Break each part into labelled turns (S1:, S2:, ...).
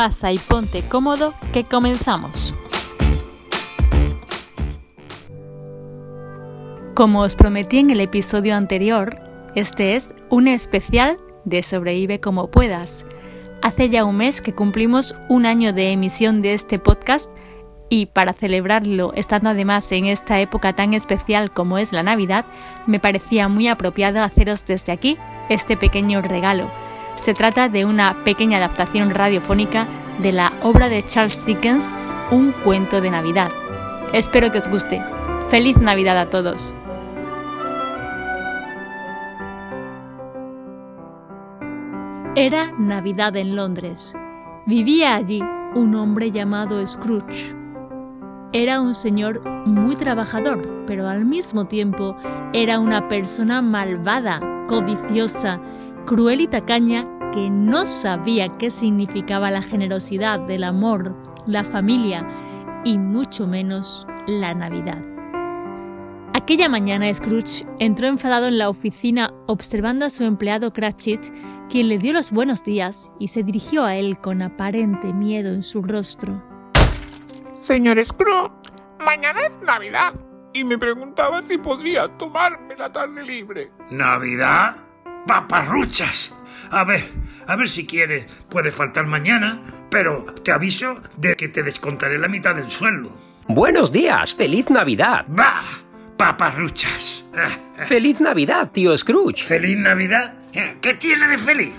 S1: pasa y ponte cómodo que comenzamos. Como os prometí en el episodio anterior, este es un especial de Sobrevive como puedas. Hace ya un mes que cumplimos un año de emisión de este podcast y para celebrarlo, estando además en esta época tan especial como es la Navidad, me parecía muy apropiado haceros desde aquí este pequeño regalo. Se trata de una pequeña adaptación radiofónica de la obra de Charles Dickens, Un cuento de Navidad. Espero que os guste. Feliz Navidad a todos. Era Navidad en Londres. Vivía allí un hombre llamado Scrooge. Era un señor muy trabajador, pero al mismo tiempo era una persona malvada, codiciosa, cruel y tacaña que no sabía qué significaba la generosidad, el amor, la familia y mucho menos la Navidad. Aquella mañana Scrooge entró enfadado en la oficina observando a su empleado Cratchit, quien le dio los buenos días y se dirigió a él con aparente miedo en su rostro.
S2: Señor Scrooge, mañana es Navidad y me preguntaba si podría tomarme la tarde libre.
S3: ¿Navidad? ¡Paparruchas! A ver, a ver si quieres. Puede faltar mañana, pero te aviso de que te descontaré la mitad del sueldo.
S4: Buenos días, feliz Navidad.
S3: ¡Bah! paparruchas.
S4: ¡Feliz Navidad, tío Scrooge!
S3: ¿Feliz Navidad? ¿Qué tiene de feliz?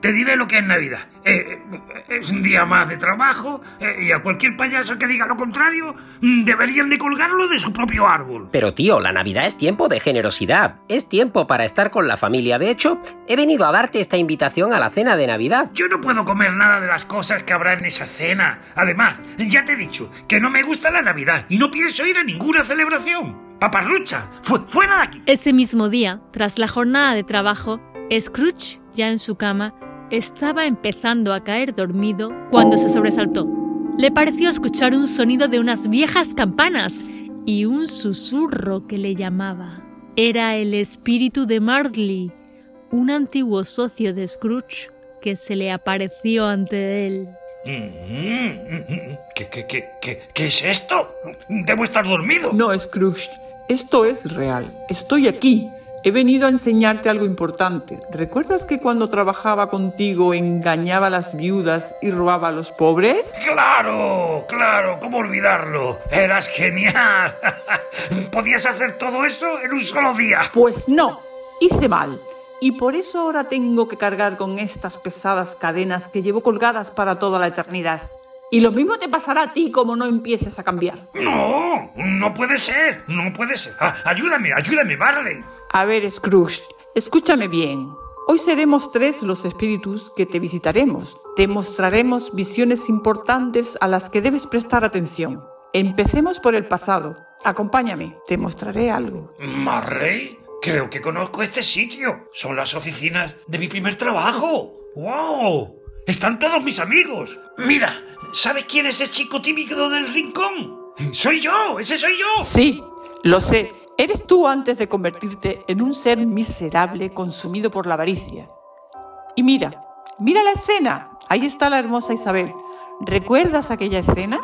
S3: Te diré lo que es Navidad. Eh, es un día más de trabajo eh, y a cualquier payaso que diga lo contrario mm, deberían de colgarlo de su propio árbol.
S4: Pero tío, la Navidad es tiempo de generosidad. Es tiempo para estar con la familia. De hecho, he venido a darte esta invitación a la cena de Navidad.
S3: Yo no puedo comer nada de las cosas que habrá en esa cena. Además, ya te he dicho que no me gusta la Navidad y no pienso ir a ninguna celebración. ¡Paparrucha! ¡Fuera de aquí!
S1: Ese mismo día, tras la jornada de trabajo, Scrooge, ya en su cama, estaba empezando a caer dormido cuando se sobresaltó. Le pareció escuchar un sonido de unas viejas campanas y un susurro que le llamaba. Era el espíritu de Marley, un antiguo socio de Scrooge que se le apareció ante él.
S3: Mm-hmm. ¿Qué, qué, qué, qué, es esto? Debo estar dormido.
S5: No, Scrooge. Esto es real. Estoy aquí. He venido a enseñarte algo importante. ¿Recuerdas que cuando trabajaba contigo engañaba a las viudas y robaba a los pobres?
S3: Claro, claro, ¿cómo olvidarlo? Eras genial. ¿Podías hacer todo eso en un solo día?
S5: Pues no, hice mal. Y por eso ahora tengo que cargar con estas pesadas cadenas que llevo colgadas para toda la eternidad. Y lo mismo te pasará a ti como no empieces a cambiar.
S3: No, no puede ser, no puede ser. Ah, ayúdame, ayúdame, Barley.
S5: A ver, Scrooge, escúchame bien. Hoy seremos tres los espíritus que te visitaremos. Te mostraremos visiones importantes a las que debes prestar atención. Empecemos por el pasado. Acompáñame, te mostraré algo.
S3: ¿Marley? Creo que conozco este sitio. Son las oficinas de mi primer trabajo. ¡Wow! Están todos mis amigos. Mira, ¿sabes quién es ese chico tímido del rincón? Soy yo, ese soy yo.
S5: Sí, lo sé. Eres tú antes de convertirte en un ser miserable consumido por la avaricia. Y mira, mira la escena. Ahí está la hermosa Isabel. ¿Recuerdas aquella escena?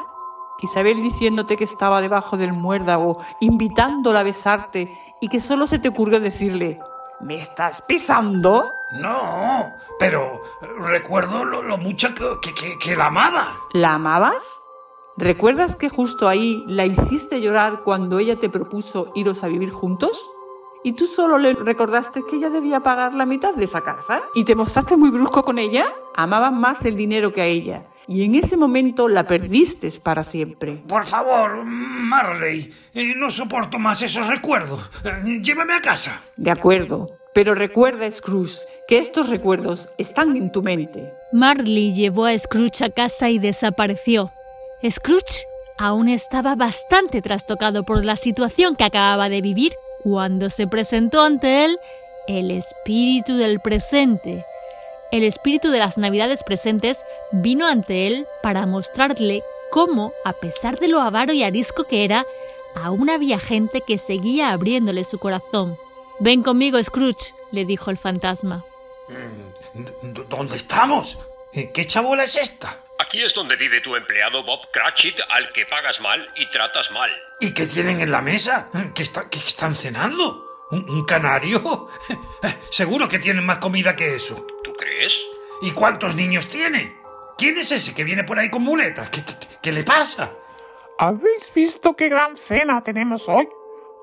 S5: Isabel diciéndote que estaba debajo del muérdago, invitándola a besarte y que solo se te ocurrió decirle, ¿me estás pisando?
S3: No, pero recuerdo lo, mucho que, que, la amaba.
S5: ¿La amabas? ¿Recuerdas que justo ahí la hiciste llorar cuando ella te propuso iros a vivir juntos? ¿Y tú solo le recordaste que ella debía pagar la mitad de esa casa? ¿Y te mostraste muy brusco con ella? Amabas más el dinero que a ella. Y en ese momento la perdiste para siempre.
S3: Por favor, Marley, eh, no soporto más esos recuerdos. Eh, llévame a casa.
S5: De acuerdo, pero recuerda, Scrooge, que estos recuerdos están en tu mente.
S1: Marley llevó a Scrooge a casa y desapareció. Scrooge aún estaba bastante trastocado por la situación que acababa de vivir cuando se presentó ante él el espíritu del presente. El espíritu de las navidades presentes vino ante él para mostrarle cómo, a pesar de lo avaro y arisco que era, aún había gente que seguía abriéndole su corazón. Ven conmigo, Scrooge, le dijo el fantasma.
S3: ¿Dónde estamos? ¿Qué chabola es esta?
S6: Aquí es donde vive tu empleado Bob Cratchit, al que pagas mal y tratas mal.
S3: ¿Y qué tienen en la mesa? ¿Qué, está- qué están cenando? ¿Un, un canario? Seguro que tienen más comida que eso.
S6: ¿Tú crees?
S3: ¿Y cuántos niños tiene? ¿Quién es ese que viene por ahí con muletas? ¿Qué, qué- qué le pasa?
S2: ¿Habéis visto qué gran cena tenemos hoy?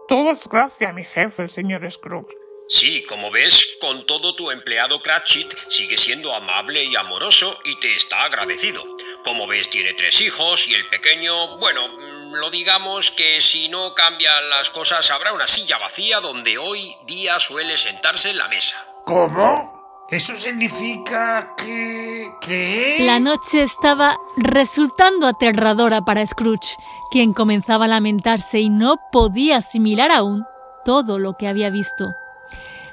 S2: Todo es gracias a mi jefe, el señor Scrooge.
S6: Sí, como ves, con todo tu empleado Cratchit sigue siendo amable y amoroso y te está agradecido. Como ves, tiene tres hijos y el pequeño, bueno, mm, lo digamos que si no cambian las cosas habrá una silla vacía donde hoy día suele sentarse en la mesa.
S3: ¿Cómo? ¿Eso significa que... que...
S1: La noche estaba resultando aterradora para Scrooge, quien comenzaba a lamentarse y no podía asimilar aún todo lo que había visto.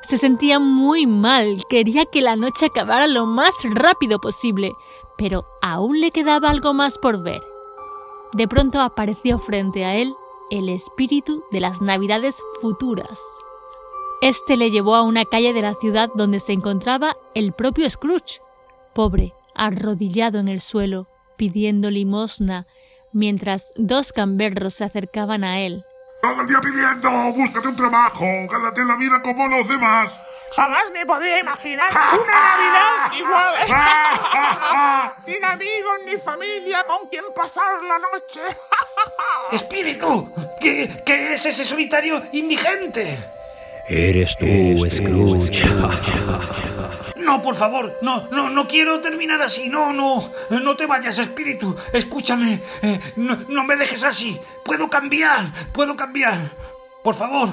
S1: Se sentía muy mal, quería que la noche acabara lo más rápido posible, pero aún le quedaba algo más por ver. De pronto apareció frente a él el espíritu de las navidades futuras. Este le llevó a una calle de la ciudad donde se encontraba el propio Scrooge, pobre, arrodillado en el suelo, pidiendo limosna, mientras dos camberros se acercaban a él.
S7: Todo el día pidiendo, búscate un trabajo, gánate la vida como los demás.
S2: Jamás me podría imaginar una Navidad igual. Sin amigos ni familia con quien pasar la noche.
S3: ¡Espíritu! ¿Qué, qué es ese solitario indigente?
S8: Eres tú, Scrooge.
S3: No, por favor, no, no, no quiero terminar así. No, no, no te vayas, espíritu. Escúchame, eh, no, no me dejes así. Puedo cambiar, puedo cambiar. Por favor,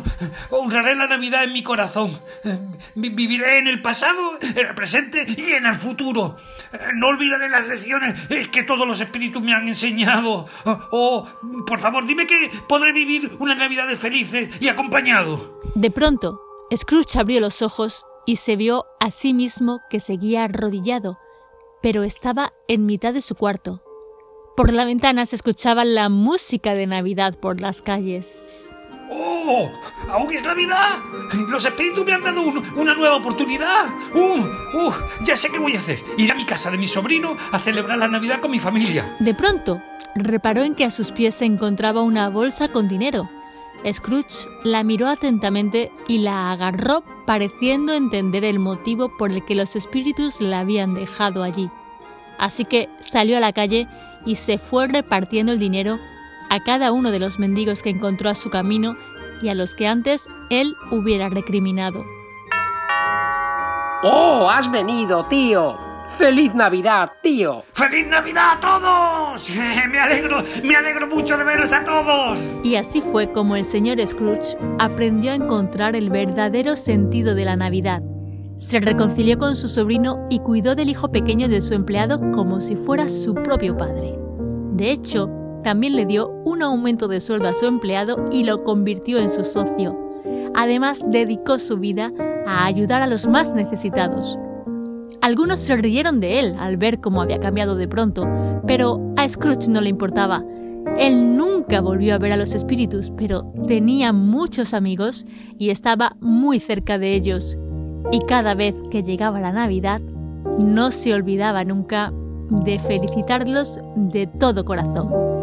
S3: honraré la Navidad en mi corazón. Eh, vi- Viviré en el pasado, en el presente y en el futuro. Eh, No olvidaré las lecciones que todos los espíritus me han enseñado. Oh, oh, por favor, dime que podré vivir unas Navidades felices y acompañado.
S1: De pronto, Scrooge abrió los ojos y se vio a sí mismo que seguía arrodillado, pero estaba en mitad de su cuarto. Por la ventana se escuchaba la música de Navidad por las calles.
S3: ¡Oh! ¡Aún es Navidad! ¡Los espíritus me han dado un- una nueva oportunidad! ¡Uh! ¡Uh! Ya sé qué voy a hacer. Ir a mi casa de mi sobrino a celebrar la Navidad con mi familia.
S1: De pronto, reparó en que a sus pies se encontraba una bolsa con dinero. Scrooge la miró atentamente y la agarró pareciendo entender el motivo por el que los espíritus la habían dejado allí. Así que salió a la calle y se fue repartiendo el dinero a cada uno de los mendigos que encontró a su camino y a los que antes él hubiera recriminado.
S4: ¡Oh, has venido, tío! ¡Feliz Navidad, tío!
S3: ¡Feliz Navidad a todos! Me alegro, me alegro mucho de veros a todos.
S1: Y así fue como el señor Scrooge aprendió a encontrar el verdadero sentido de la Navidad. Se reconcilió con su sobrino y cuidó del hijo pequeño de su empleado como si fuera su propio padre. De hecho, también le dio un aumento de sueldo a su empleado y lo convirtió en su socio. Además, dedicó su vida a ayudar a los más necesitados. Algunos se rieron de él al ver cómo había cambiado de pronto, pero a Scrooge no le importaba. Él nunca volvió a ver a los espíritus, pero tenía muchos amigos y estaba muy cerca de ellos. Y cada vez que llegaba la Navidad, no se olvidaba nunca de felicitarlos de todo corazón.